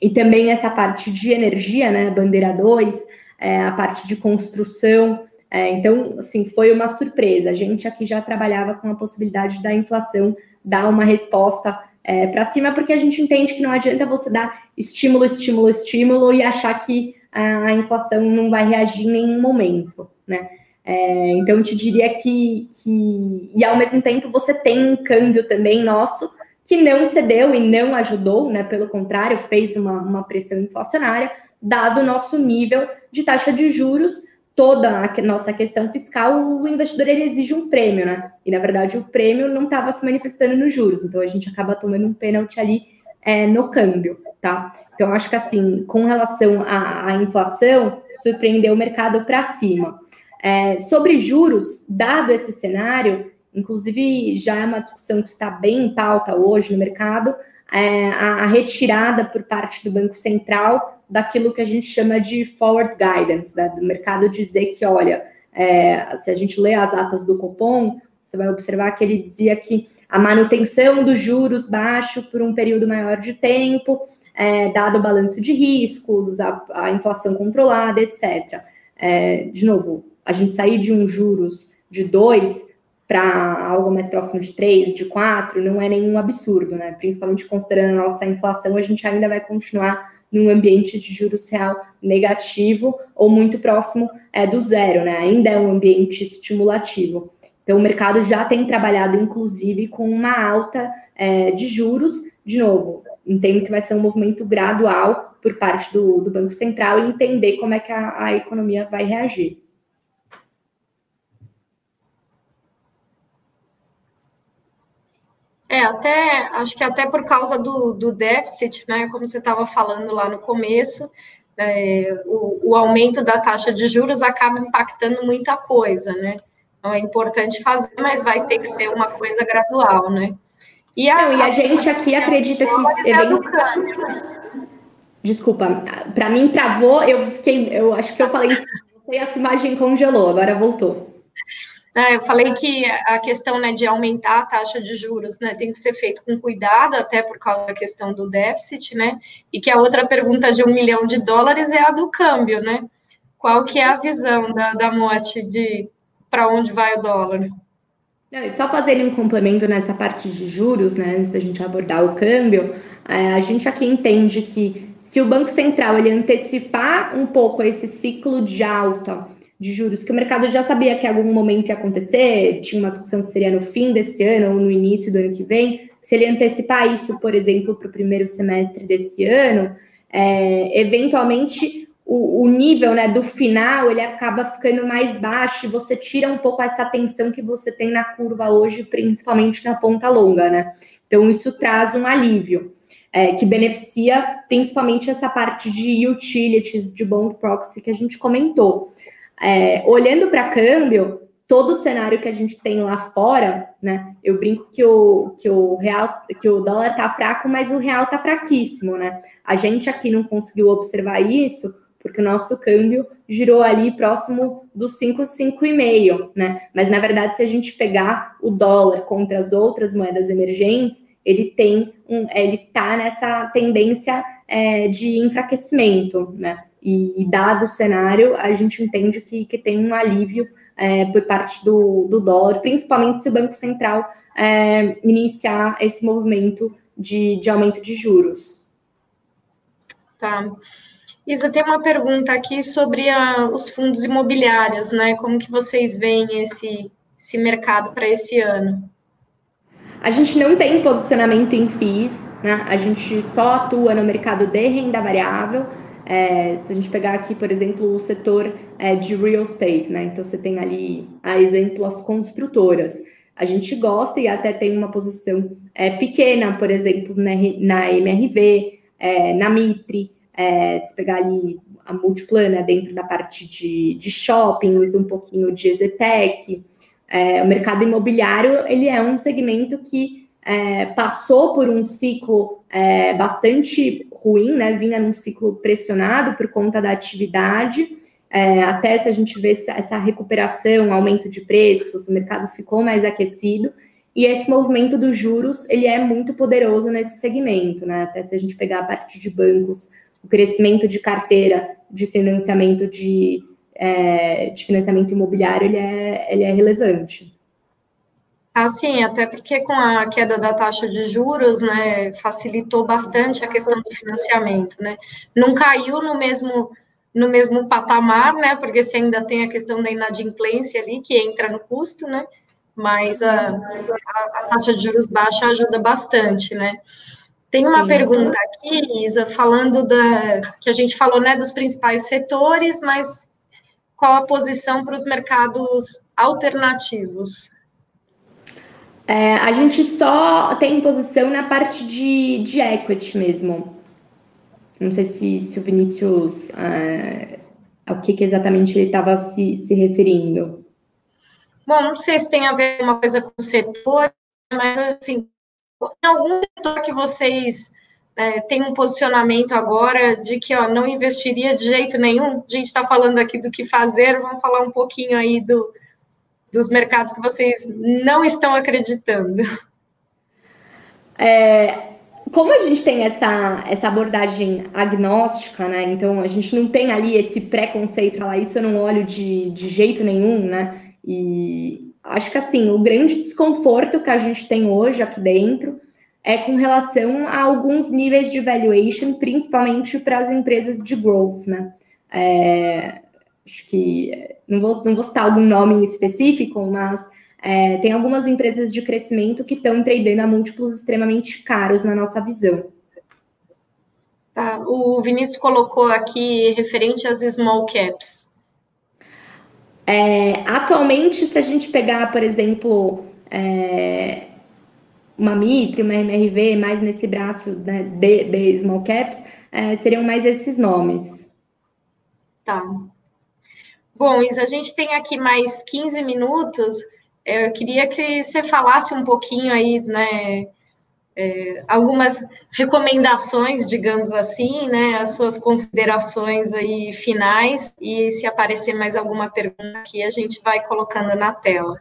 e também essa parte de energia, né? Bandeira 2, é, a parte de construção. É, então, assim, foi uma surpresa. A gente aqui já trabalhava com a possibilidade da inflação dar uma resposta é, para cima, porque a gente entende que não adianta você dar estímulo, estímulo, estímulo e achar que a, inflação não vai reagir em nenhum momento, né? É, então, eu te diria que, que. E ao mesmo tempo, você tem um câmbio também nosso que não cedeu e não ajudou, né? Pelo contrário, fez uma, uma pressão inflacionária, dado o nosso nível de taxa de juros, toda a nossa questão fiscal, o investidor ele exige um prêmio, né? E na verdade o prêmio não estava se manifestando nos juros, então a gente acaba tomando um pênalti ali é, no câmbio, tá? Então, acho que assim, com relação à, à inflação, surpreendeu o mercado para cima. É, sobre juros, dado esse cenário, inclusive já é uma discussão que está bem em pauta hoje no mercado, é, a, a, retirada por parte do Banco Central daquilo que a gente chama de forward guidance, né, do mercado dizer que, olha, é, se a gente lê as atas do Copom, você vai observar que ele dizia que a manutenção dos juros baixo por um período maior de tempo é, dado o balanço de riscos, a, a inflação controlada, etc. É, de novo, a gente sair de um juros de 2 para algo mais próximo de 3, de 4, não é nenhum absurdo, né? Principalmente considerando a nossa inflação, a gente ainda vai continuar num ambiente de juros real negativo ou muito próximo é, do zero, né? Ainda é um ambiente estimulativo. Então, o mercado já tem trabalhado, inclusive, com uma alta é, de juros. De novo, entendo que vai ser um movimento gradual por parte do, do Banco Central e entender como é que a, a economia vai reagir. É, até acho que até por causa do, do déficit, né? Como você estava falando lá no começo, é, o, o, aumento da taxa de juros acaba impactando muita coisa, né? Então é importante fazer, mas vai ter que ser uma coisa gradual, né? E a, Não, e a gente aqui acredita que é evento... Desculpa, para mim travou, eu fiquei, eu acho que eu falei isso, essa imagem congelou, agora voltou. É, eu falei que a questão né, de aumentar a taxa de juros né, tem que ser feito com cuidado, até por causa da questão do déficit, né? E que a outra pergunta de um milhão de dólares é a do câmbio, né? Qual que é a visão da, da de para onde vai o dólar? Não, só fazendo um complemento nessa parte de juros, né, antes da gente abordar o câmbio, é, a gente aqui entende que se o Banco Central ele antecipar um pouco esse ciclo de alta de juros, que o mercado já sabia que em algum momento ia acontecer, tinha uma discussão se seria no fim desse ano ou no início do ano que vem, se ele antecipar isso, por exemplo, para o primeiro semestre desse ano, é, eventualmente o, o, nível né, do final ele acaba ficando mais baixo e você tira um pouco essa tensão que você tem na curva hoje, principalmente na ponta longa, né? Então, isso traz um alívio. É, que beneficia principalmente essa parte de utilities, de bond proxy que a gente comentou. É, olhando para câmbio, todo o cenário que a gente tem lá fora, né? Eu brinco que o, que o real, que o dólar tá fraco, mas o real tá fraquíssimo, né? A gente aqui não conseguiu observar isso porque o nosso câmbio girou ali próximo dos 5, 5,5, né? Mas na verdade, se a gente pegar o dólar contra as outras moedas emergentes, ele tem um, ele tá nessa tendência é, de enfraquecimento, né? E, dado o cenário, a gente entende que, que tem um alívio é, por parte do, do dólar, principalmente se o Banco Central é, iniciar esse movimento de, de aumento de juros. Tá. Isa, tem uma pergunta aqui sobre a, os fundos imobiliários, né? Como que vocês veem esse, esse mercado para esse ano? A gente não tem posicionamento em FIIs, né? A gente só atua no mercado de renda variável. É, se a gente pegar aqui, por exemplo, o setor é, de real estate, né? Então você tem ali, a exemplo, as construtoras. A gente gosta e até tem uma posição é, pequena, por exemplo, na, na MRV, é, na Mitre, é, se pegar ali a Multiplana dentro da parte de, de shoppings, um pouquinho de Exetec. É, o mercado imobiliário ele é um segmento que passou por um ciclo bastante ruim, né? Vinha num ciclo pressionado por conta da atividade. É, até se a gente vê essa recuperação, aumento de preços, o mercado ficou mais aquecido. E esse movimento dos juros, ele é muito poderoso nesse segmento, né? Até se a gente pegar a parte de bancos, o crescimento de carteira de financiamento de, é, de financiamento imobiliário, ele é, ele é relevante. Assim, até porque com a queda da taxa de juros, né, facilitou bastante a questão do financiamento, né? Não caiu no mesmo no mesmo patamar, né? Porque você ainda tem a questão da inadimplência ali que entra no custo, né? Mas a, a, a taxa de juros baixa ajuda bastante, né? Tem uma Sim. pergunta aqui, Isa, falando da que a gente falou, né, dos principais setores, mas qual a posição para os mercados alternativos? É, a gente só tem posição na parte de, de equity mesmo. Não sei se, se o Vinícius. É, ao que, que exatamente ele estava se, se referindo. Bom, não sei se tem a ver uma coisa com o setor, mas assim, em algum setor que vocês é, têm um posicionamento agora de que ó, não investiria de jeito nenhum, a gente está falando aqui do que fazer, vamos falar um pouquinho aí do, dos mercados que vocês não estão acreditando? É, como a gente tem essa, essa abordagem agnóstica, né? Então a gente não tem ali esse preconceito, lá, isso eu não olho de, de jeito nenhum, né? E acho que assim, o grande desconforto que a gente tem hoje aqui dentro é com relação a alguns níveis de valuation, principalmente para as empresas de growth, né? É, acho que não vou, não vou citar algum nome específico, mas é, tem algumas empresas de crescimento que estão tradando a múltiplos extremamente caros na nossa visão. Tá, o Vinícius colocou aqui referente às small caps. É, atualmente, se a gente pegar, por exemplo, é, uma MITRE, uma MRV, mais nesse braço né, de, de small caps, é, seriam mais esses nomes. Tá. Bom, Isa, a gente tem aqui mais 15 minutos. Eu queria que você falasse um pouquinho aí, né, é, algumas recomendações, digamos assim, né, as suas considerações aí finais e se aparecer mais alguma pergunta aqui, a gente vai colocando na tela.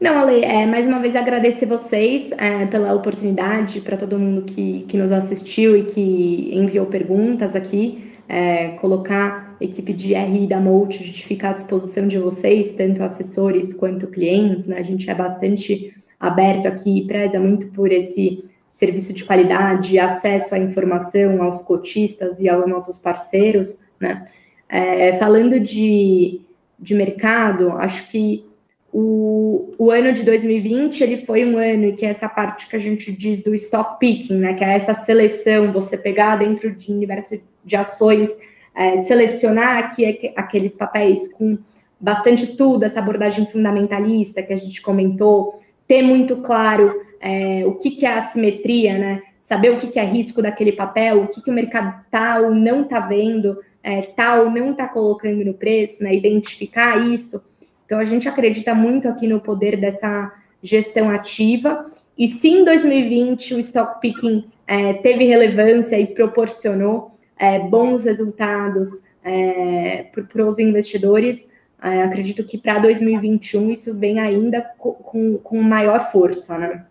Não, Ale, é, mais uma vez agradecer vocês é, pela oportunidade, para todo mundo que, que nos assistiu e que enviou perguntas aqui, é, colocar equipe de RI da Molt, a gente fica à disposição de vocês, tanto assessores quanto clientes, né? A gente é bastante aberto aqui e preza muito por esse serviço de qualidade, acesso à informação aos cotistas e aos nossos parceiros, né? É, falando de, de mercado, acho que o, o ano de 2020 ele foi um ano que essa parte que a gente diz do stock picking, né, que é essa seleção, você pegar dentro de universo de ações, é, selecionar aqui aqueles papéis com bastante estudo, essa abordagem fundamentalista que a gente comentou, ter muito claro é, o que, que é assimetria, né? Saber o que, que é risco daquele papel, o que, que o mercado tá ou não está vendo, é, tá ou não está colocando no preço, né? Identificar isso então, a gente acredita muito aqui no poder dessa gestão ativa. E se em 2020 o stock picking é, teve relevância e proporcionou é, bons resultados é, para os investidores, é, acredito que para 2021 isso vem ainda com, com, com maior força, né?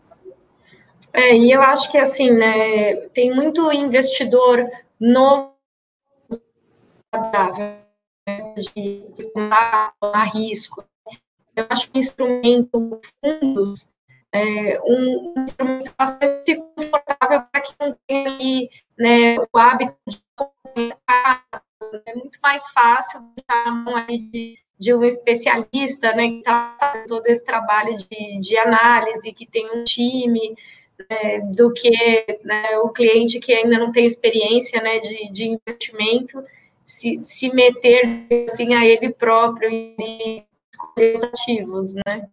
É, e eu acho que assim, né, tem muito investidor novo de, tomar risco. Eu acho que o instrumento fundos é um, um instrumento bastante confortável para quem não tem ali né, o hábito de. É muito mais fácil deixar a mão aí de, de um especialista, né, que está fazendo todo esse trabalho de, de análise, que tem um time, né, do que né, o cliente que ainda não tem experiência né, de, de investimento se, se meter assim, a ele próprio e escolher os ativos, né?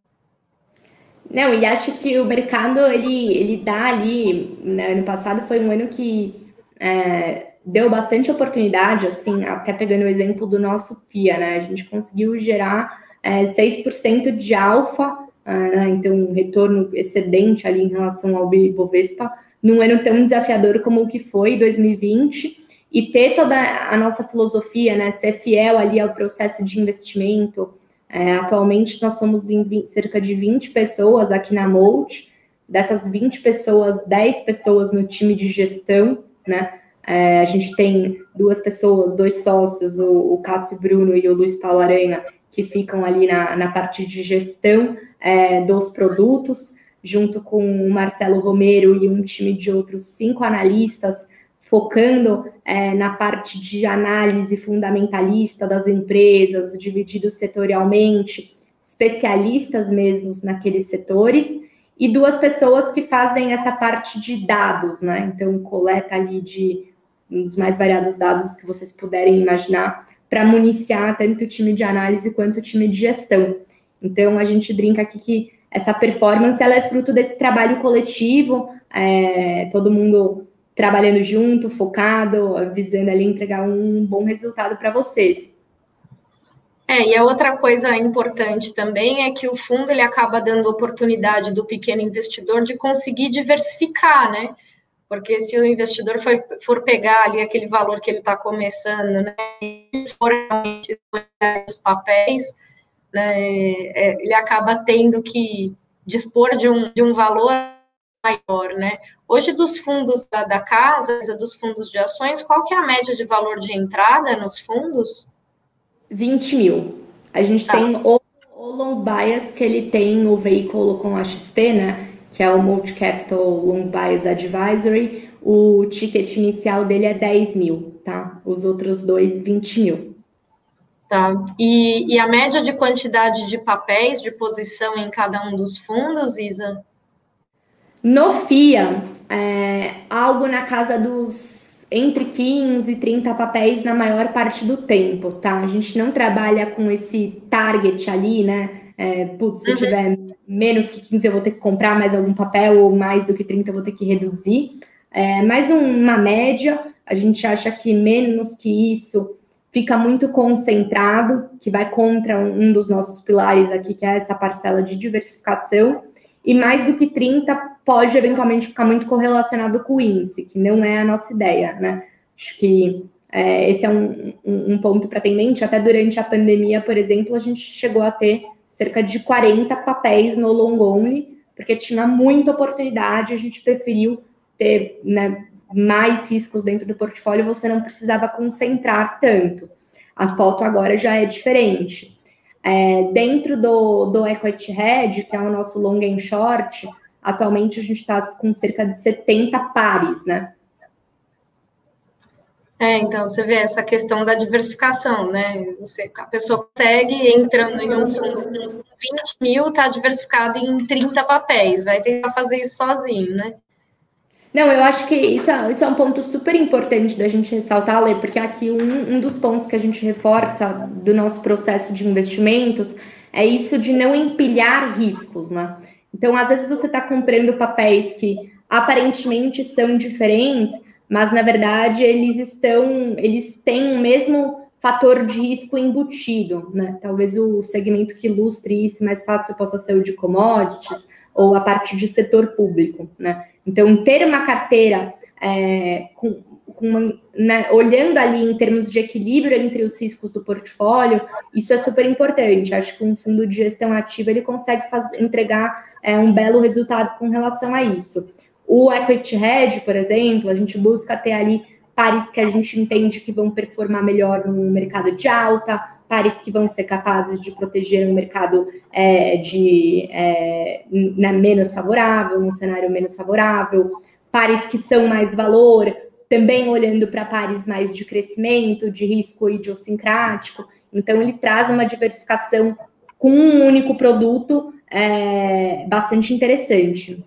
Não, e acho que o mercado, ele, ele dá ali, né, ano passado foi um ano que é, deu bastante oportunidade, assim, até pegando o exemplo do nosso FIA, né, a gente conseguiu gerar é, 6% de alfa, é, né, então um retorno excedente ali em relação ao Bovespa, num ano tão desafiador como o que foi 2020, e ter toda a nossa filosofia, né, ser fiel ali ao processo de investimento. É, atualmente nós somos em 20, cerca de 20 pessoas aqui na Molt, dessas 20 pessoas, 10 pessoas no time de gestão, né? É, a gente tem duas pessoas, dois sócios, o, o Cássio Bruno e o Luiz Paulo Aranha, que ficam ali na, na parte de gestão é, dos produtos, junto com o Marcelo Romero e um time de outros cinco analistas focando é, na parte de análise fundamentalista das empresas, divididos setorialmente, especialistas mesmos naqueles setores, e duas pessoas que fazem essa parte de dados, né? Então, coleta ali de dos mais variados dados que vocês puderem imaginar, para municiar tanto o time de análise quanto o time de gestão. Então, a gente brinca aqui que essa performance ela é fruto desse trabalho coletivo, é, todo mundo trabalhando junto, focado, visando ali entregar um bom resultado para vocês. É, e a outra coisa importante também é que o fundo ele acaba dando oportunidade do pequeno investidor de conseguir diversificar, né? Porque se o investidor for, for pegar ali aquele valor que ele está começando, né, e for realmente os papéis, né, é, ele acaba tendo que dispor de um, de um valor maior, né? Hoje, dos fundos da, da casa, dos fundos de ações, qual que é a média de valor de entrada nos fundos? 20 mil. A gente tá. tem o, o long bias que ele tem no veículo com a XP, né? Que é o Multi Capital Long Bias Advisory. O ticket inicial dele é 10 mil, tá? Os outros dois, 20 mil. Tá. E, e, a média de quantidade de papéis de posição em cada um dos fundos, Isa? No FIA, é, algo na casa dos entre 15 e 30 papéis na maior parte do tempo, tá? A gente não trabalha com esse target ali, né? É, putz, se uhum. tiver menos que 15 eu vou ter que comprar mais algum papel, ou mais do que 30 eu vou ter que reduzir. É, mais uma média, a gente acha que menos que isso fica muito concentrado, que vai contra um dos nossos pilares aqui, que é essa parcela de diversificação, e mais do que 30 pode eventualmente ficar muito correlacionado com o índice, que não é a nossa ideia, né? Acho que é, esse é um, um, um ponto para ter em mente. Até durante a pandemia, por exemplo, a gente chegou a ter cerca de 40 papéis no long only, porque tinha muita oportunidade, a gente preferiu ter né, mais riscos dentro do portfólio, você não precisava concentrar tanto. A foto agora já é diferente. É, dentro do, do Equity Hedge, que é o nosso long and short, atualmente a gente está com cerca de 70 pares, né? É, então você vê essa questão da diversificação, né? Você, a pessoa consegue, entrando em um fundo com 20 mil, está diversificado em 30 papéis, vai tentar fazer isso sozinho, né? Não, eu acho que isso é, isso é um ponto super importante da gente ressaltar, Lê, porque aqui um, um dos pontos que a gente reforça do nosso processo de investimentos é isso de não empilhar riscos, né? Então, às vezes você está comprando papéis que aparentemente são diferentes, mas na verdade eles estão, eles têm o mesmo fator de risco embutido, né? Talvez o segmento que ilustre isso mais fácil possa ser o de commodities ou a parte de setor público, né? Então, ter uma carteira é, com, com uma, né, olhando ali em termos de equilíbrio entre os riscos do portfólio, isso é super importante. Acho que um fundo de gestão ativa ele consegue fazer, entregar é, um belo resultado com relação a isso. O equity hedge, por exemplo, a gente busca ter ali pares que a gente entende que vão performar melhor no mercado de alta, pares que vão ser capazes de proteger um mercado é, de é, né, menos favorável, um cenário menos favorável, pares que são mais valor, também olhando para pares mais de crescimento, de risco idiosincrático. Então, ele traz uma diversificação com um único produto é, bastante interessante.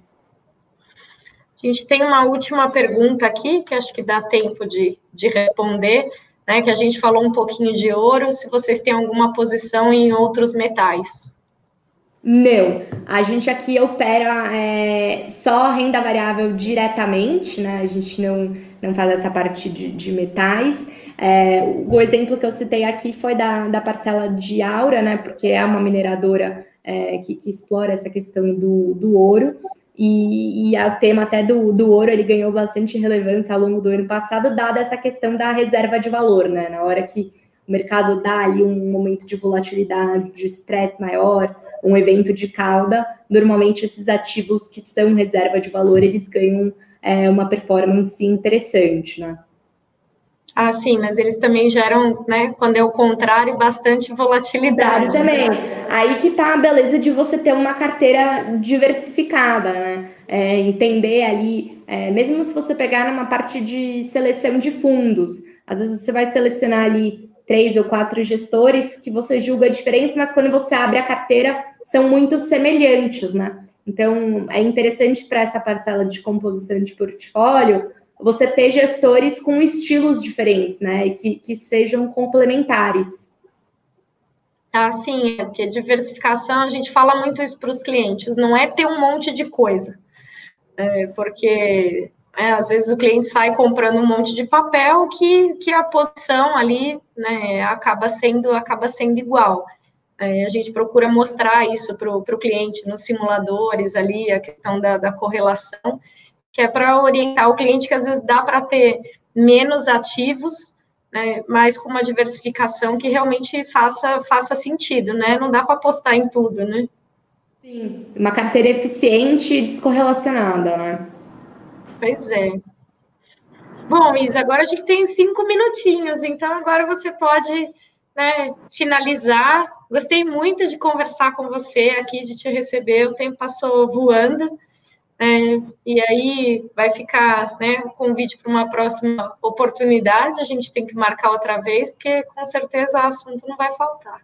A gente tem uma última pergunta aqui, que acho que dá tempo de, de responder né, que a gente falou um pouquinho de ouro, se vocês têm alguma posição em outros metais. Não, a gente aqui opera é, só renda variável diretamente, né? A gente não, não faz essa parte de, de metais. É, o exemplo que eu citei aqui foi da, da parcela de Aura, né? Porque é uma mineradora é, que, que, explora essa questão do, do ouro. E, e o tema até do, do ouro ele ganhou bastante relevância ao longo do ano passado, dada essa questão da reserva de valor, né? Na hora que o mercado dá ali um momento de volatilidade, de estresse maior, um evento de cauda, normalmente esses ativos que são reserva de valor, eles ganham é, uma performance interessante, né? Ah, sim, mas eles também geram, né, quando é o contrário, bastante volatilidade. Também. Aí que tá a beleza de você ter uma carteira diversificada, né? É, entender ali, é, mesmo se você pegar numa parte de seleção de fundos, às vezes você vai selecionar ali três ou quatro gestores que você julga diferentes, mas quando você abre a carteira, são muito semelhantes, né? Então, é interessante para essa parcela de composição de portfólio você ter gestores com estilos diferentes, né? E que, que sejam complementares. Ah, sim, é porque diversificação, a gente fala muito isso para os clientes, não é ter um monte de coisa. É, porque é, às vezes o cliente sai comprando um monte de papel que, que a posição ali né, acaba sendo acaba sendo igual. É, a gente procura mostrar isso para o cliente nos simuladores ali, a questão da, da correlação, que é para orientar o cliente que às vezes dá para ter menos ativos, né, mas com uma diversificação que realmente faça, faça sentido, né? Não dá para apostar em tudo, né? Sim, uma carteira eficiente e descorrelacionada, né? Pois é. Bom, Isa, agora a gente tem cinco minutinhos, então agora você pode né, finalizar. Gostei muito de conversar com você aqui, de te receber, o tempo passou voando. É, e aí vai ficar né, o convite para uma próxima oportunidade. A gente tem que marcar outra vez, porque com certeza o assunto não vai faltar.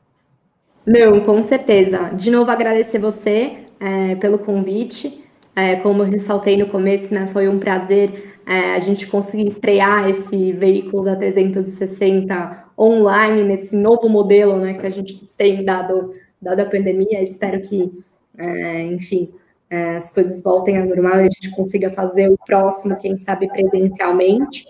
Não, com certeza. De novo, agradecer você é, pelo convite. É, como eu ressaltei no começo, né, foi um prazer é, a gente conseguir estrear esse veículo da 360 online, nesse novo modelo né, que a gente tem dado, dado a pandemia. Espero que, é, enfim, as coisas voltem ao normal e a gente consiga fazer o próximo, quem sabe presencialmente.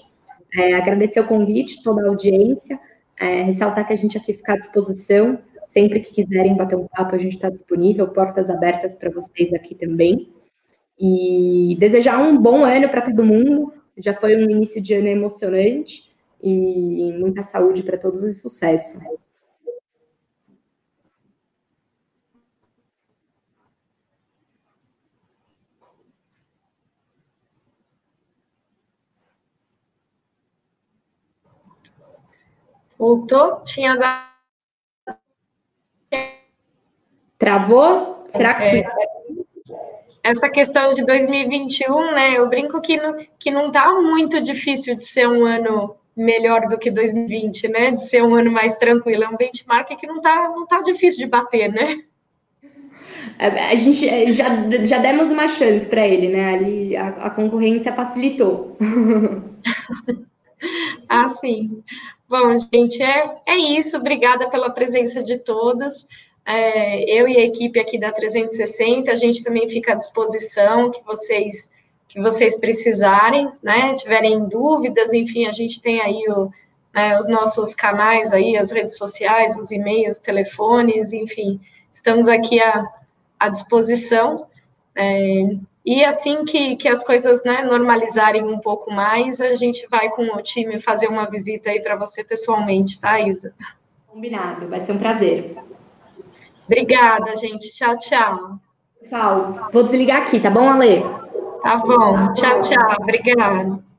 É, agradecer o convite, toda a audiência, é, ressaltar que a gente aqui fica à disposição, sempre que quiserem bater um papo, a gente está disponível, portas abertas para vocês aqui também. E desejar um bom ano para todo mundo, já foi um início de ano emocionante e muita saúde para todos e sucesso. Voltou? Tinha dado. Travou? Será que. É, essa questão de 2021, né? Eu brinco que não, que não tá muito difícil de ser um ano melhor do que 2020, né? De ser um ano mais tranquilo. É um benchmark que não tá, não tá difícil de bater, né? É, a gente é, já, já demos uma chance para ele, né? Ali a, a concorrência facilitou. [LAUGHS] ah, sim. Bom, gente, é, é isso. Obrigada pela presença de todas. É, eu e a equipe aqui da 360, a gente também fica à disposição que vocês que vocês precisarem, né? Tiverem dúvidas, enfim, a gente tem aí o, né, os nossos canais aí, as redes sociais, os e-mails, telefones, enfim, estamos aqui à, à disposição. É, e assim que, que as coisas né, normalizarem um pouco mais, a gente vai com o time fazer uma visita aí para você pessoalmente, tá, Isa? Combinado, vai ser um prazer. Obrigada, gente. Tchau, tchau. Pessoal, vou desligar aqui, tá bom, Ale? Tá bom. Tchau, tchau. Obrigada.